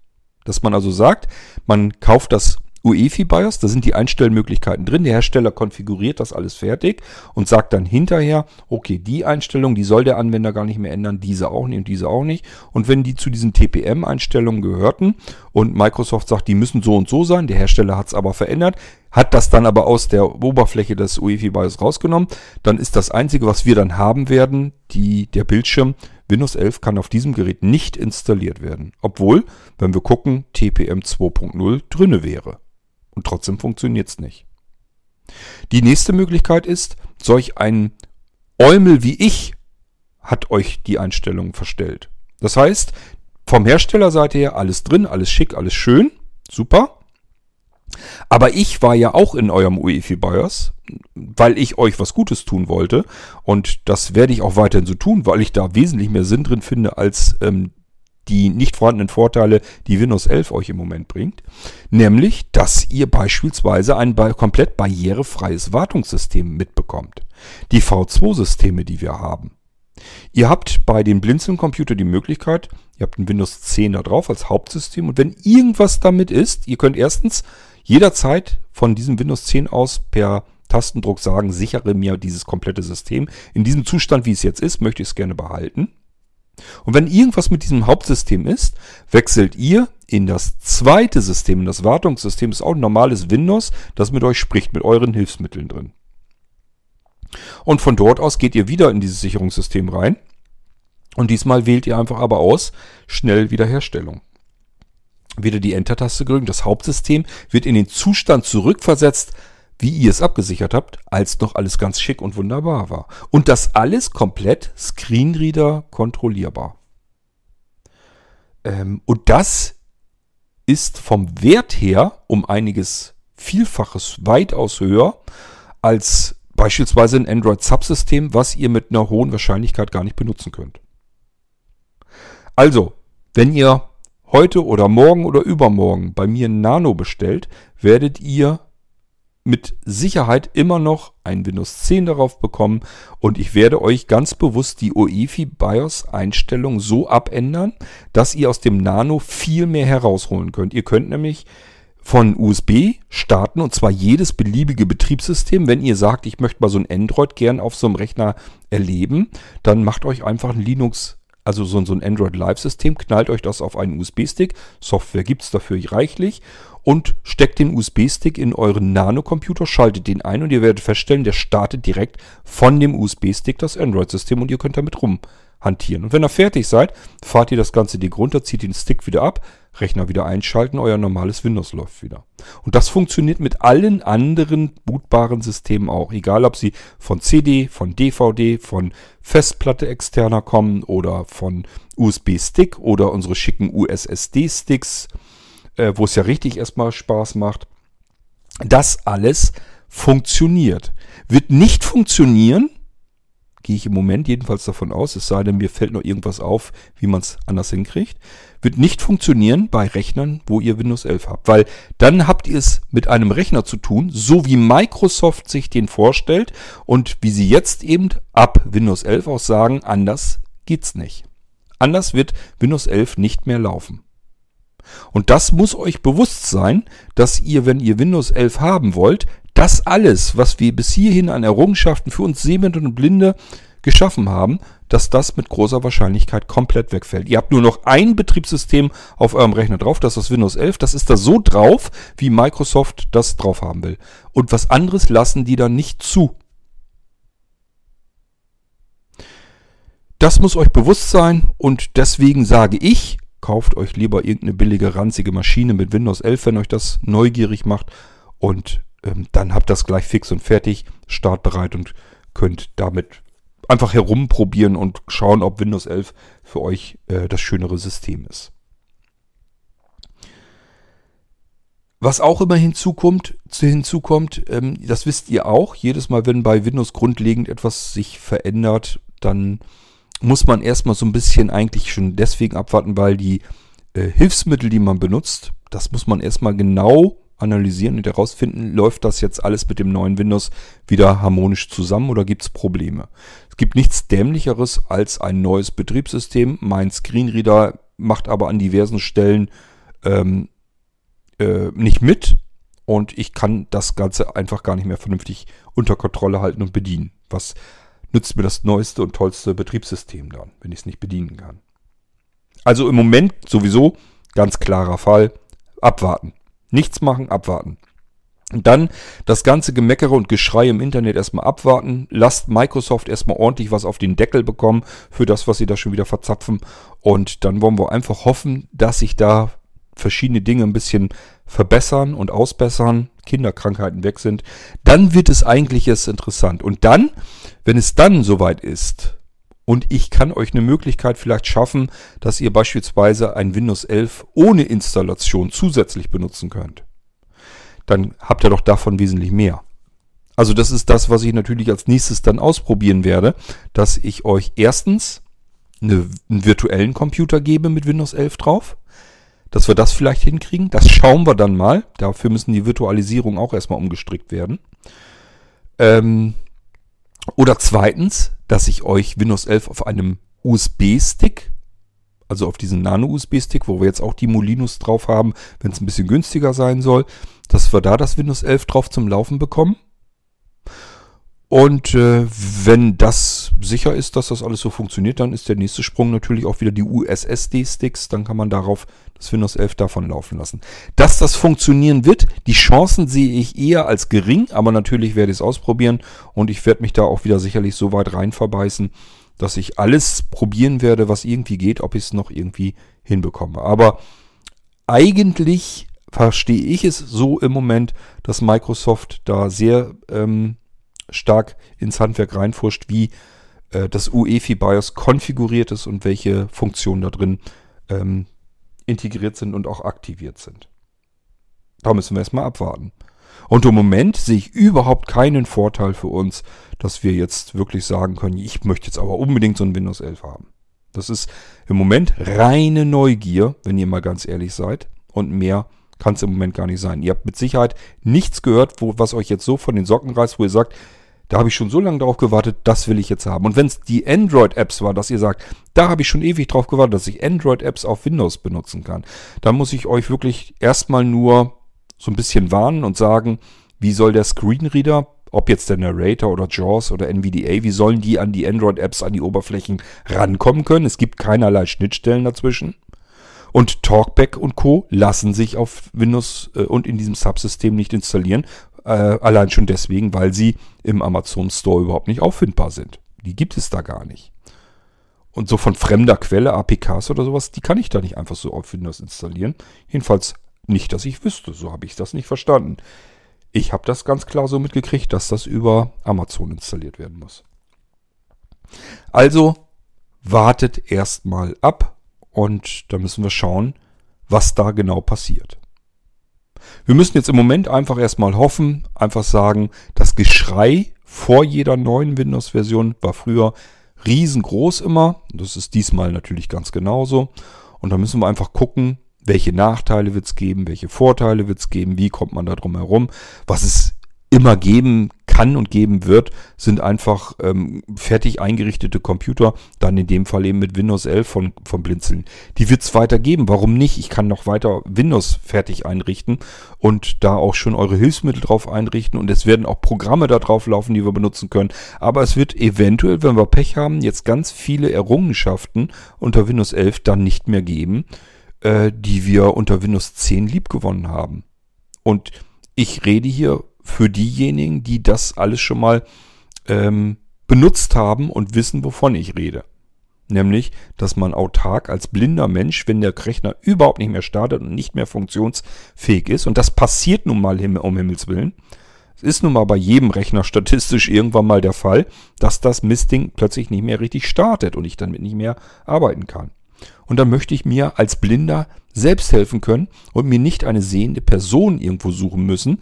Dass man also sagt, man kauft das UEFI BIOS, da sind die Einstellmöglichkeiten drin. Der Hersteller konfiguriert das alles fertig und sagt dann hinterher, okay, die Einstellung, die soll der Anwender gar nicht mehr ändern, diese auch nicht und diese auch nicht. Und wenn die zu diesen TPM-Einstellungen gehörten und Microsoft sagt, die müssen so und so sein, der Hersteller hat es aber verändert, hat das dann aber aus der Oberfläche des UEFI BIOS rausgenommen, dann ist das Einzige, was wir dann haben werden, die, der Bildschirm, Windows 11 kann auf diesem Gerät nicht installiert werden. Obwohl, wenn wir gucken, TPM 2.0 drinne wäre. Und trotzdem funktioniert es nicht. Die nächste Möglichkeit ist, solch ein Eumel wie ich hat euch die Einstellungen verstellt. Das heißt, vom Herstellerseite her alles drin, alles schick, alles schön, super. Aber ich war ja auch in eurem UEFI BIOS, weil ich euch was Gutes tun wollte. Und das werde ich auch weiterhin so tun, weil ich da wesentlich mehr Sinn drin finde als ähm, die nicht vorhandenen Vorteile, die Windows 11 euch im Moment bringt. Nämlich, dass ihr beispielsweise ein komplett barrierefreies Wartungssystem mitbekommt. Die V2-Systeme, die wir haben. Ihr habt bei den Blinzeln-Computer die Möglichkeit, ihr habt ein Windows 10 da drauf als Hauptsystem und wenn irgendwas damit ist, ihr könnt erstens jederzeit von diesem Windows 10 aus per Tastendruck sagen, sichere mir dieses komplette System. In diesem Zustand, wie es jetzt ist, möchte ich es gerne behalten. Und wenn irgendwas mit diesem Hauptsystem ist, wechselt ihr in das zweite System. Das Wartungssystem ist auch ein normales Windows, das mit euch spricht, mit euren Hilfsmitteln drin. Und von dort aus geht ihr wieder in dieses Sicherungssystem rein. Und diesmal wählt ihr einfach aber aus, schnell Wiederherstellung. Wieder die Enter-Taste gedrückt. Das Hauptsystem wird in den Zustand zurückversetzt, wie ihr es abgesichert habt, als noch alles ganz schick und wunderbar war. Und das alles komplett Screenreader kontrollierbar. Ähm, und das ist vom Wert her um einiges Vielfaches weitaus höher als beispielsweise ein Android-Subsystem, was ihr mit einer hohen Wahrscheinlichkeit gar nicht benutzen könnt. Also, wenn ihr heute oder morgen oder übermorgen bei mir Nano bestellt, werdet ihr mit Sicherheit immer noch ein Windows 10 darauf bekommen und ich werde euch ganz bewusst die UEFI BIOS Einstellung so abändern, dass ihr aus dem Nano viel mehr herausholen könnt. Ihr könnt nämlich von USB starten und zwar jedes beliebige Betriebssystem. Wenn ihr sagt, ich möchte mal so ein Android gern auf so einem Rechner erleben, dann macht euch einfach ein Linux, also so, so ein Android Live-System, knallt euch das auf einen USB-Stick. Software gibt es dafür reichlich und steckt den USB-Stick in euren Nano-Computer, schaltet den ein und ihr werdet feststellen, der startet direkt von dem USB-Stick das Android-System und ihr könnt damit rumhantieren. Und wenn ihr fertig seid, fahrt ihr das ganze Ding runter, zieht den Stick wieder ab, Rechner wieder einschalten, euer normales Windows läuft wieder. Und das funktioniert mit allen anderen bootbaren Systemen auch. Egal, ob sie von CD, von DVD, von Festplatte externer kommen oder von USB-Stick oder unsere schicken USSD-Sticks äh, wo es ja richtig erstmal Spaß macht. Das alles funktioniert. Wird nicht funktionieren, gehe ich im Moment jedenfalls davon aus, es sei denn, mir fällt noch irgendwas auf, wie man es anders hinkriegt, wird nicht funktionieren bei Rechnern, wo ihr Windows 11 habt. Weil dann habt ihr es mit einem Rechner zu tun, so wie Microsoft sich den vorstellt und wie sie jetzt eben ab Windows 11 auch sagen, anders geht's nicht. Anders wird Windows 11 nicht mehr laufen. Und das muss euch bewusst sein, dass ihr, wenn ihr Windows 11 haben wollt, das alles, was wir bis hierhin an Errungenschaften für uns Sehende und Blinde geschaffen haben, dass das mit großer Wahrscheinlichkeit komplett wegfällt. Ihr habt nur noch ein Betriebssystem auf eurem Rechner drauf, das ist Windows 11. Das ist da so drauf, wie Microsoft das drauf haben will. Und was anderes lassen die dann nicht zu. Das muss euch bewusst sein und deswegen sage ich, kauft euch lieber irgendeine billige, ranzige Maschine mit Windows 11, wenn euch das neugierig macht. Und ähm, dann habt das gleich fix und fertig, startbereit und könnt damit einfach herumprobieren und schauen, ob Windows 11 für euch äh, das schönere System ist. Was auch immer hinzukommt, hinzukommt ähm, das wisst ihr auch, jedes Mal, wenn bei Windows grundlegend etwas sich verändert, dann muss man erstmal so ein bisschen eigentlich schon deswegen abwarten, weil die äh, Hilfsmittel, die man benutzt, das muss man erstmal genau analysieren und herausfinden, läuft das jetzt alles mit dem neuen Windows wieder harmonisch zusammen oder gibt es Probleme. Es gibt nichts Dämlicheres als ein neues Betriebssystem. Mein Screenreader macht aber an diversen Stellen ähm, äh, nicht mit und ich kann das Ganze einfach gar nicht mehr vernünftig unter Kontrolle halten und bedienen. Was nützt mir das neueste und tollste Betriebssystem dann, wenn ich es nicht bedienen kann. Also im Moment sowieso ganz klarer Fall, abwarten. Nichts machen, abwarten. Und dann das ganze Gemeckere und Geschrei im Internet erstmal abwarten. Lasst Microsoft erstmal ordentlich was auf den Deckel bekommen für das, was sie da schon wieder verzapfen. Und dann wollen wir einfach hoffen, dass sich da verschiedene Dinge ein bisschen verbessern und ausbessern, Kinderkrankheiten weg sind. Dann wird es eigentlich erst interessant. Und dann wenn es dann soweit ist und ich kann euch eine Möglichkeit vielleicht schaffen, dass ihr beispielsweise ein Windows 11 ohne Installation zusätzlich benutzen könnt, dann habt ihr doch davon wesentlich mehr. Also das ist das, was ich natürlich als nächstes dann ausprobieren werde, dass ich euch erstens eine, einen virtuellen Computer gebe mit Windows 11 drauf, dass wir das vielleicht hinkriegen. Das schauen wir dann mal. Dafür müssen die Virtualisierung auch erstmal umgestrickt werden. Ähm, oder zweitens, dass ich euch Windows 11 auf einem USB-Stick, also auf diesen Nano-USB-Stick, wo wir jetzt auch die Molinos drauf haben, wenn es ein bisschen günstiger sein soll, dass wir da das Windows 11 drauf zum Laufen bekommen. Und äh, wenn das sicher ist, dass das alles so funktioniert, dann ist der nächste Sprung natürlich auch wieder die USSD-Sticks. Dann kann man darauf das Windows 11 davon laufen lassen. Dass das funktionieren wird, die Chancen sehe ich eher als gering, aber natürlich werde ich es ausprobieren und ich werde mich da auch wieder sicherlich so weit rein verbeißen, dass ich alles probieren werde, was irgendwie geht, ob ich es noch irgendwie hinbekomme. Aber eigentlich verstehe ich es so im Moment, dass Microsoft da sehr ähm, stark ins Handwerk reinfuscht, wie äh, das UEFI BIOS konfiguriert ist und welche Funktionen da drin ähm, integriert sind und auch aktiviert sind. Da müssen wir erstmal abwarten. Und im Moment sehe ich überhaupt keinen Vorteil für uns, dass wir jetzt wirklich sagen können, ich möchte jetzt aber unbedingt so ein Windows 11 haben. Das ist im Moment reine Neugier, wenn ihr mal ganz ehrlich seid. Und mehr kann es im Moment gar nicht sein. Ihr habt mit Sicherheit nichts gehört, wo, was euch jetzt so von den Socken reißt, wo ihr sagt, da habe ich schon so lange darauf gewartet, das will ich jetzt haben. Und wenn es die Android-Apps war, dass ihr sagt, da habe ich schon ewig drauf gewartet, dass ich Android-Apps auf Windows benutzen kann, dann muss ich euch wirklich erstmal nur so ein bisschen warnen und sagen, wie soll der Screenreader, ob jetzt der Narrator oder JAWS oder NVDA, wie sollen die an die Android-Apps, an die Oberflächen rankommen können? Es gibt keinerlei Schnittstellen dazwischen. Und Talkback und Co. lassen sich auf Windows äh, und in diesem Subsystem nicht installieren. Äh, allein schon deswegen, weil sie im Amazon Store überhaupt nicht auffindbar sind. Die gibt es da gar nicht. Und so von fremder Quelle, APKs oder sowas, die kann ich da nicht einfach so auf Windows installieren. Jedenfalls nicht, dass ich wüsste. So habe ich das nicht verstanden. Ich habe das ganz klar so mitgekriegt, dass das über Amazon installiert werden muss. Also wartet erstmal ab und da müssen wir schauen, was da genau passiert. Wir müssen jetzt im Moment einfach erstmal hoffen, einfach sagen, das Geschrei vor jeder neuen Windows-Version war früher riesengroß immer. Das ist diesmal natürlich ganz genauso. Und da müssen wir einfach gucken, welche Nachteile wird es geben, welche Vorteile wird es geben, wie kommt man da drum herum. Was es immer geben kann und geben wird, sind einfach ähm, fertig eingerichtete Computer, dann in dem Fall eben mit Windows 11 von, von Blinzeln. Die wird es weiter geben. Warum nicht? Ich kann noch weiter Windows fertig einrichten und da auch schon eure Hilfsmittel drauf einrichten und es werden auch Programme da drauf laufen, die wir benutzen können. Aber es wird eventuell, wenn wir Pech haben, jetzt ganz viele Errungenschaften unter Windows 11 dann nicht mehr geben äh, die wir unter Windows 10 liebgewonnen haben. Und ich rede hier für diejenigen, die das alles schon mal ähm, benutzt haben und wissen, wovon ich rede. Nämlich, dass man autark als blinder Mensch, wenn der Rechner überhaupt nicht mehr startet und nicht mehr funktionsfähig ist, und das passiert nun mal um Himmels Willen, es ist nun mal bei jedem Rechner statistisch irgendwann mal der Fall, dass das Mistding plötzlich nicht mehr richtig startet und ich damit nicht mehr arbeiten kann. Und dann möchte ich mir als Blinder selbst helfen können und mir nicht eine sehende Person irgendwo suchen müssen,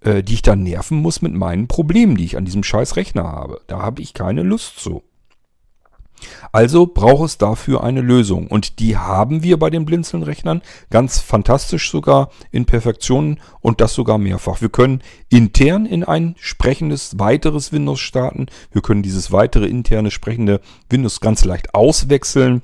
äh, die ich dann nerven muss mit meinen Problemen, die ich an diesem scheiß Rechner habe. Da habe ich keine Lust zu. Also braucht es dafür eine Lösung. Und die haben wir bei den Blinzeln-Rechnern ganz fantastisch sogar in Perfektion und das sogar mehrfach. Wir können intern in ein sprechendes weiteres Windows starten. Wir können dieses weitere interne sprechende Windows ganz leicht auswechseln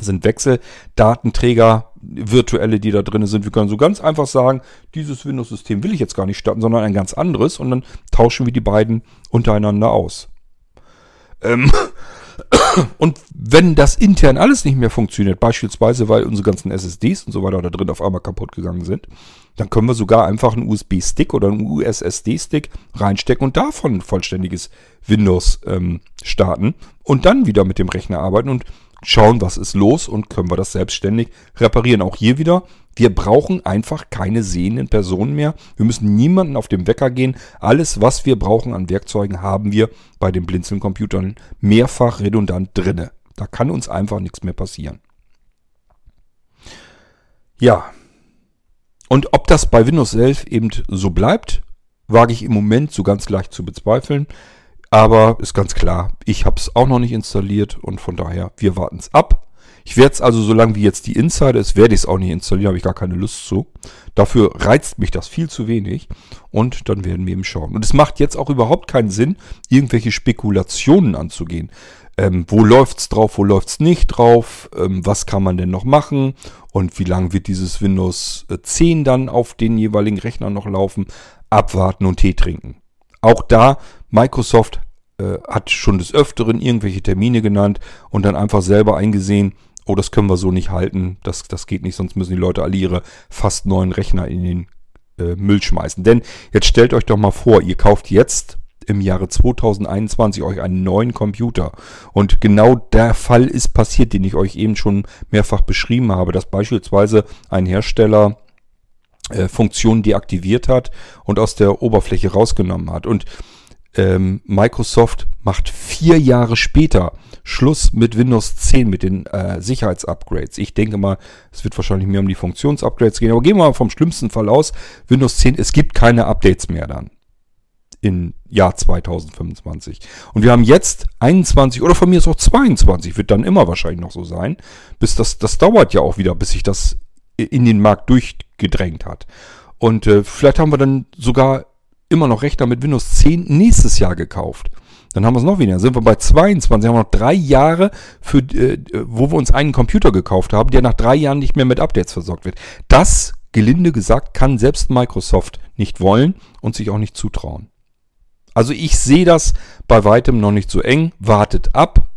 sind Wechseldatenträger, virtuelle, die da drin sind. Wir können so ganz einfach sagen, dieses Windows-System will ich jetzt gar nicht starten, sondern ein ganz anderes und dann tauschen wir die beiden untereinander aus. Ähm und wenn das intern alles nicht mehr funktioniert, beispielsweise weil unsere ganzen SSDs und so weiter da drin auf einmal kaputt gegangen sind, dann können wir sogar einfach einen USB-Stick oder einen USSD-Stick reinstecken und davon ein vollständiges Windows ähm, starten und dann wieder mit dem Rechner arbeiten und schauen, was ist los und können wir das selbstständig reparieren. Auch hier wieder, wir brauchen einfach keine sehenden Personen mehr. Wir müssen niemanden auf dem Wecker gehen. Alles, was wir brauchen an Werkzeugen, haben wir bei den Blinzeln-Computern mehrfach redundant drinne. Da kann uns einfach nichts mehr passieren. Ja. Und ob das bei Windows 11 eben so bleibt, wage ich im Moment so ganz leicht zu bezweifeln. Aber ist ganz klar, ich habe es auch noch nicht installiert und von daher, wir warten es ab. Ich werde es also, solange wie jetzt die Insider ist, werde ich es auch nicht installieren, habe ich gar keine Lust zu. Dafür reizt mich das viel zu wenig und dann werden wir eben schauen. Und es macht jetzt auch überhaupt keinen Sinn, irgendwelche Spekulationen anzugehen. Ähm, wo es drauf, wo läuft es nicht drauf, ähm, was kann man denn noch machen und wie lange wird dieses Windows 10 äh, dann auf den jeweiligen Rechner noch laufen. Abwarten und Tee trinken. Auch da Microsoft äh, hat schon des Öfteren irgendwelche Termine genannt und dann einfach selber eingesehen, oh, das können wir so nicht halten, das, das geht nicht, sonst müssen die Leute alle ihre fast neuen Rechner in den äh, Müll schmeißen. Denn jetzt stellt euch doch mal vor, ihr kauft jetzt im Jahre 2021 euch einen neuen Computer. Und genau der Fall ist passiert, den ich euch eben schon mehrfach beschrieben habe, dass beispielsweise ein Hersteller äh, Funktionen deaktiviert hat und aus der Oberfläche rausgenommen hat. Und ähm, Microsoft macht vier Jahre später Schluss mit Windows 10, mit den äh, Sicherheitsupgrades. Ich denke mal, es wird wahrscheinlich mehr um die Funktionsupgrades gehen. Aber gehen wir mal vom schlimmsten Fall aus. Windows 10, es gibt keine Updates mehr dann. im Jahr 2025. Und wir haben jetzt 21 oder von mir ist auch 22, wird dann immer wahrscheinlich noch so sein. Bis das, das dauert ja auch wieder, bis sich das in den Markt durchgedrängt hat. Und äh, vielleicht haben wir dann sogar immer noch Rechner mit Windows 10 nächstes Jahr gekauft. Dann haben wir es noch weniger. Dann sind wir bei 22. Haben wir noch drei Jahre, für, äh, wo wir uns einen Computer gekauft haben, der nach drei Jahren nicht mehr mit Updates versorgt wird. Das, gelinde gesagt, kann selbst Microsoft nicht wollen und sich auch nicht zutrauen. Also ich sehe das bei weitem noch nicht so eng. Wartet ab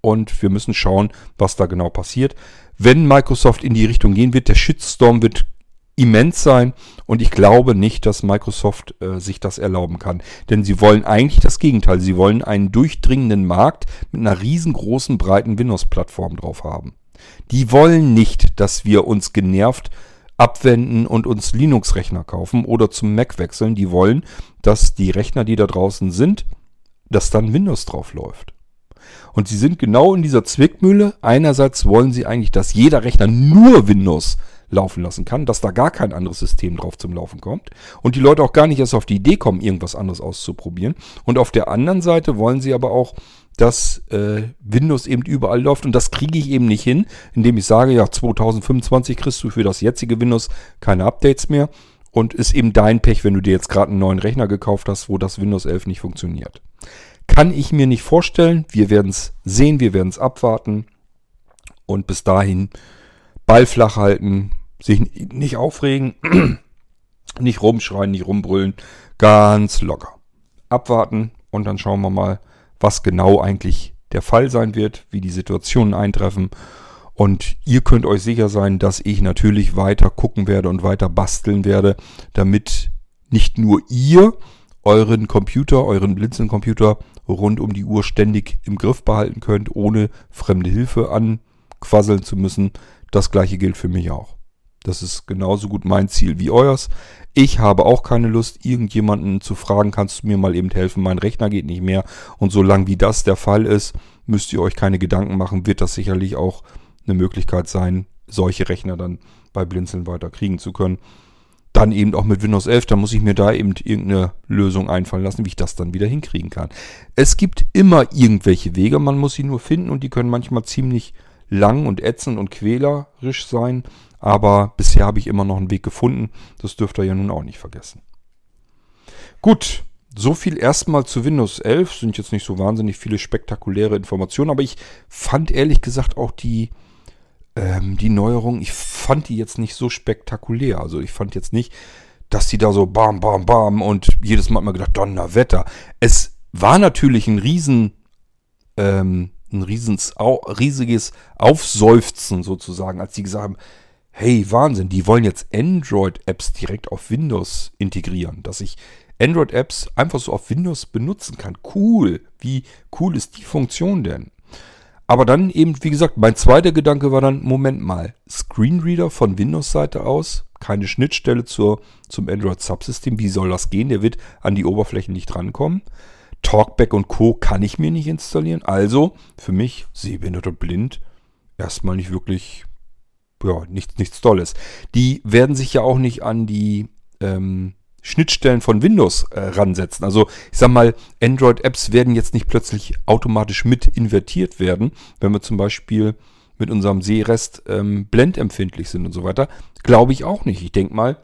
und wir müssen schauen, was da genau passiert. Wenn Microsoft in die Richtung gehen wird, der Shitstorm wird immens sein und ich glaube nicht, dass Microsoft äh, sich das erlauben kann. Denn sie wollen eigentlich das Gegenteil. Sie wollen einen durchdringenden Markt mit einer riesengroßen, breiten Windows-Plattform drauf haben. Die wollen nicht, dass wir uns genervt abwenden und uns Linux-Rechner kaufen oder zum Mac wechseln. Die wollen, dass die Rechner, die da draußen sind, dass dann Windows drauf läuft. Und sie sind genau in dieser Zwickmühle. Einerseits wollen sie eigentlich, dass jeder Rechner nur Windows laufen lassen kann, dass da gar kein anderes System drauf zum Laufen kommt und die Leute auch gar nicht erst auf die Idee kommen, irgendwas anderes auszuprobieren. Und auf der anderen Seite wollen sie aber auch, dass äh, Windows eben überall läuft und das kriege ich eben nicht hin, indem ich sage, ja, 2025 kriegst du für das jetzige Windows keine Updates mehr und ist eben dein Pech, wenn du dir jetzt gerade einen neuen Rechner gekauft hast, wo das Windows 11 nicht funktioniert. Kann ich mir nicht vorstellen. Wir werden es sehen, wir werden es abwarten. Und bis dahin Ball flach halten, sich nicht aufregen, nicht rumschreien, nicht rumbrüllen, ganz locker. Abwarten und dann schauen wir mal, was genau eigentlich der Fall sein wird, wie die Situationen eintreffen. Und ihr könnt euch sicher sein, dass ich natürlich weiter gucken werde und weiter basteln werde, damit nicht nur ihr euren Computer, euren Blinzeln-Computer rund um die Uhr ständig im Griff behalten könnt, ohne fremde Hilfe anquasseln zu müssen. Das gleiche gilt für mich auch. Das ist genauso gut mein Ziel wie euers. Ich habe auch keine Lust, irgendjemanden zu fragen, kannst du mir mal eben helfen, mein Rechner geht nicht mehr. Und solange wie das der Fall ist, müsst ihr euch keine Gedanken machen, wird das sicherlich auch eine Möglichkeit sein, solche Rechner dann bei Blinzeln weiter kriegen zu können. Dann eben auch mit Windows 11, da muss ich mir da eben irgendeine Lösung einfallen lassen, wie ich das dann wieder hinkriegen kann. Es gibt immer irgendwelche Wege, man muss sie nur finden und die können manchmal ziemlich lang und ätzend und quälerisch sein. Aber bisher habe ich immer noch einen Weg gefunden. Das dürft ihr ja nun auch nicht vergessen. Gut, so viel erstmal zu Windows 11. Sind jetzt nicht so wahnsinnig viele spektakuläre Informationen, aber ich fand ehrlich gesagt auch die, ähm, die Neuerung, ich fand die jetzt nicht so spektakulär. Also ich fand jetzt nicht, dass die da so bam, bam, bam und jedes Mal hat man gedacht, Donnerwetter. Es war natürlich ein riesen, ähm, ein riesens, riesiges Aufseufzen sozusagen, als die gesagt haben, hey, Wahnsinn, die wollen jetzt Android-Apps direkt auf Windows integrieren, dass ich Android-Apps einfach so auf Windows benutzen kann. Cool, wie cool ist die Funktion denn? Aber dann eben, wie gesagt, mein zweiter Gedanke war dann, Moment mal, Screenreader von Windows-Seite aus, keine Schnittstelle zur, zum Android-Subsystem, wie soll das gehen? Der wird an die Oberfläche nicht rankommen. Talkback und Co. kann ich mir nicht installieren. Also für mich, sehbehindert und blind, erstmal nicht wirklich ja, nichts, nichts Tolles. Die werden sich ja auch nicht an die ähm, Schnittstellen von Windows äh, ransetzen. Also ich sag mal, Android-Apps werden jetzt nicht plötzlich automatisch mit invertiert werden, wenn wir zum Beispiel mit unserem Sehrest ähm, blendempfindlich sind und so weiter. Glaube ich auch nicht. Ich denke mal,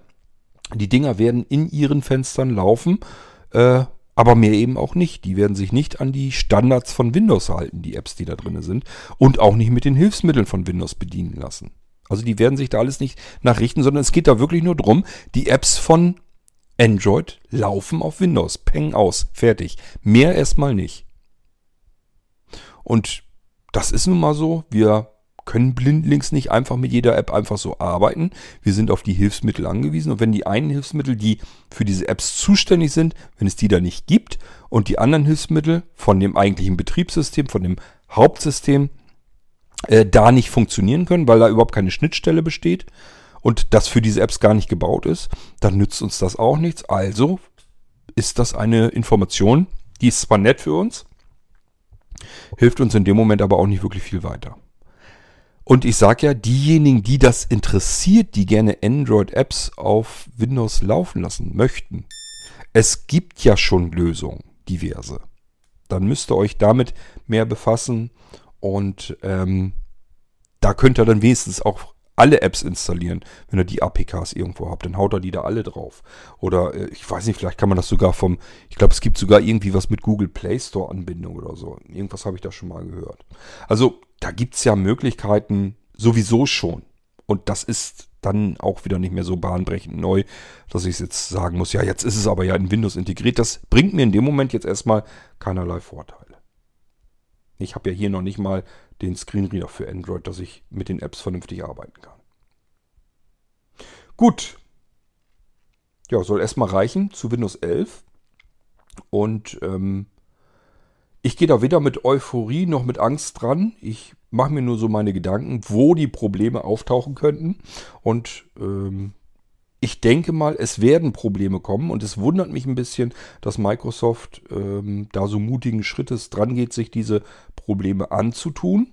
die Dinger werden in ihren Fenstern laufen, äh, aber mehr eben auch nicht. Die werden sich nicht an die Standards von Windows halten, die Apps, die da drin sind, und auch nicht mit den Hilfsmitteln von Windows bedienen lassen. Also die werden sich da alles nicht nachrichten, sondern es geht da wirklich nur darum, die Apps von Android laufen auf Windows. Peng aus, fertig. Mehr erstmal nicht. Und das ist nun mal so. Wir können blindlings nicht einfach mit jeder App einfach so arbeiten. Wir sind auf die Hilfsmittel angewiesen. Und wenn die einen Hilfsmittel, die für diese Apps zuständig sind, wenn es die da nicht gibt und die anderen Hilfsmittel von dem eigentlichen Betriebssystem, von dem Hauptsystem äh, da nicht funktionieren können, weil da überhaupt keine Schnittstelle besteht und das für diese Apps gar nicht gebaut ist, dann nützt uns das auch nichts. Also ist das eine Information, die ist zwar nett für uns, hilft uns in dem Moment aber auch nicht wirklich viel weiter. Und ich sage ja, diejenigen, die das interessiert, die gerne Android-Apps auf Windows laufen lassen möchten, Es gibt ja schon Lösungen, diverse. Dann müsst ihr euch damit mehr befassen und ähm, da könnt ihr dann wenigstens auch alle Apps installieren, wenn ihr die APKs irgendwo habt. Dann haut er die da alle drauf. Oder äh, ich weiß nicht, vielleicht kann man das sogar vom, ich glaube, es gibt sogar irgendwie was mit Google Play Store Anbindung oder so. Irgendwas habe ich da schon mal gehört. Also da gibt es ja Möglichkeiten sowieso schon. Und das ist dann auch wieder nicht mehr so bahnbrechend neu, dass ich jetzt sagen muss, ja, jetzt ist es aber ja in Windows integriert. Das bringt mir in dem Moment jetzt erstmal keinerlei Vorteile. Ich habe ja hier noch nicht mal den Screenreader für Android, dass ich mit den Apps vernünftig arbeiten kann. Gut. Ja, soll erstmal reichen zu Windows 11. Und ähm, ich gehe da weder mit Euphorie noch mit Angst dran. Ich mache mir nur so meine Gedanken, wo die Probleme auftauchen könnten. Und ähm, ich denke mal, es werden Probleme kommen. Und es wundert mich ein bisschen, dass Microsoft ähm, da so mutigen Schrittes dran geht, sich diese Probleme anzutun.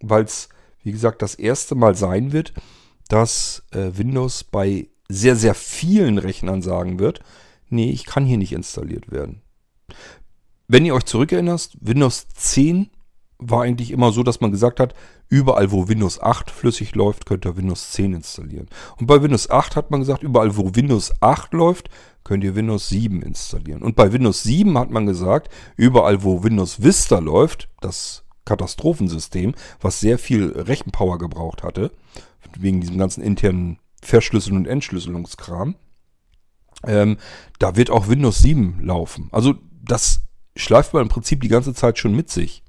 Weil es, wie gesagt, das erste Mal sein wird, dass äh, Windows bei sehr, sehr vielen Rechnern sagen wird, nee, ich kann hier nicht installiert werden. Wenn ihr euch zurückerinnerst, Windows 10 war eigentlich immer so, dass man gesagt hat, überall wo Windows 8 flüssig läuft, könnt ihr Windows 10 installieren. Und bei Windows 8 hat man gesagt, überall wo Windows 8 läuft, könnt ihr Windows 7 installieren. Und bei Windows 7 hat man gesagt, überall wo Windows Vista läuft, das Katastrophensystem, was sehr viel Rechenpower gebraucht hatte, wegen diesem ganzen internen Verschlüsseln und Entschlüsselungskram, ähm, da wird auch Windows 7 laufen. Also das schleift man im Prinzip die ganze Zeit schon mit sich.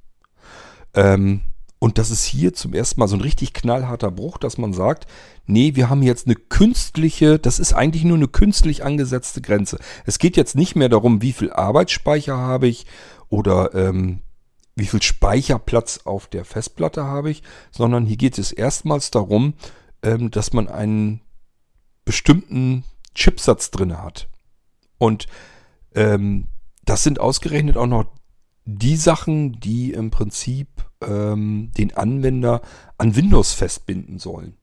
Ähm, und das ist hier zum ersten Mal so ein richtig knallharter Bruch, dass man sagt, nee, wir haben jetzt eine künstliche, das ist eigentlich nur eine künstlich angesetzte Grenze. Es geht jetzt nicht mehr darum, wie viel Arbeitsspeicher habe ich oder ähm, wie viel Speicherplatz auf der Festplatte habe ich, sondern hier geht es erstmals darum, ähm, dass man einen bestimmten Chipsatz drin hat. Und ähm, das sind ausgerechnet auch noch die Sachen, die im Prinzip ähm, den Anwender an Windows festbinden sollen.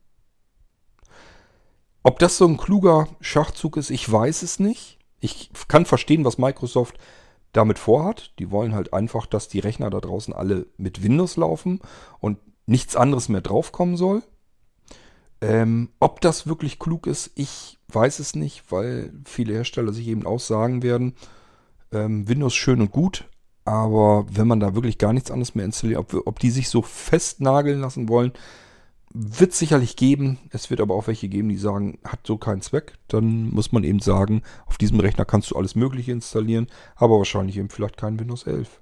Ob das so ein kluger Schachzug ist, ich weiß es nicht. Ich kann verstehen, was Microsoft damit vorhat. Die wollen halt einfach, dass die Rechner da draußen alle mit Windows laufen und nichts anderes mehr draufkommen soll. Ähm, ob das wirklich klug ist, ich weiß es nicht, weil viele Hersteller sich eben auch sagen werden, ähm, Windows schön und gut, aber wenn man da wirklich gar nichts anderes mehr installiert, ob, ob die sich so festnageln lassen wollen, wird es sicherlich geben. Es wird aber auch welche geben, die sagen, hat so keinen Zweck. Dann muss man eben sagen, auf diesem Rechner kannst du alles Mögliche installieren, aber wahrscheinlich eben vielleicht kein Windows 11.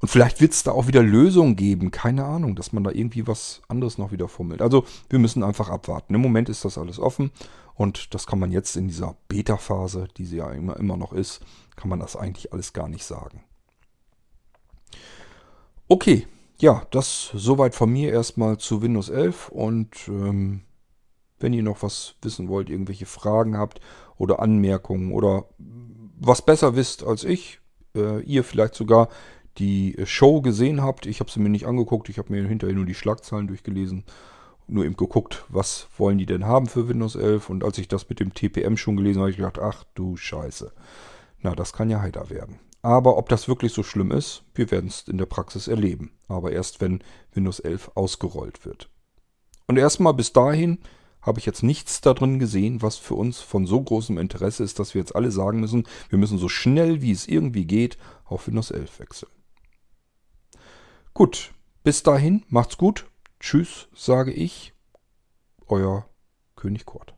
Und vielleicht wird es da auch wieder Lösungen geben, keine Ahnung, dass man da irgendwie was anderes noch wieder fummelt. Also wir müssen einfach abwarten. Im Moment ist das alles offen und das kann man jetzt in dieser Beta-Phase, die sie ja immer, immer noch ist, kann man das eigentlich alles gar nicht sagen. Okay, ja, das soweit von mir erstmal zu Windows 11 und ähm, wenn ihr noch was wissen wollt, irgendwelche Fragen habt oder Anmerkungen oder was besser wisst als ich, äh, ihr vielleicht sogar die Show gesehen habt, ich habe sie mir nicht angeguckt, ich habe mir hinterher nur die Schlagzeilen durchgelesen, nur eben geguckt, was wollen die denn haben für Windows 11 und als ich das mit dem TPM schon gelesen habe, habe ich gedacht, ach du Scheiße. Na, das kann ja heiter werden. Aber ob das wirklich so schlimm ist, wir werden es in der Praxis erleben. Aber erst wenn Windows 11 ausgerollt wird. Und erstmal bis dahin habe ich jetzt nichts darin gesehen, was für uns von so großem Interesse ist, dass wir jetzt alle sagen müssen, wir müssen so schnell wie es irgendwie geht auf Windows 11 wechseln. Gut, bis dahin, macht's gut. Tschüss, sage ich. Euer König Kurt.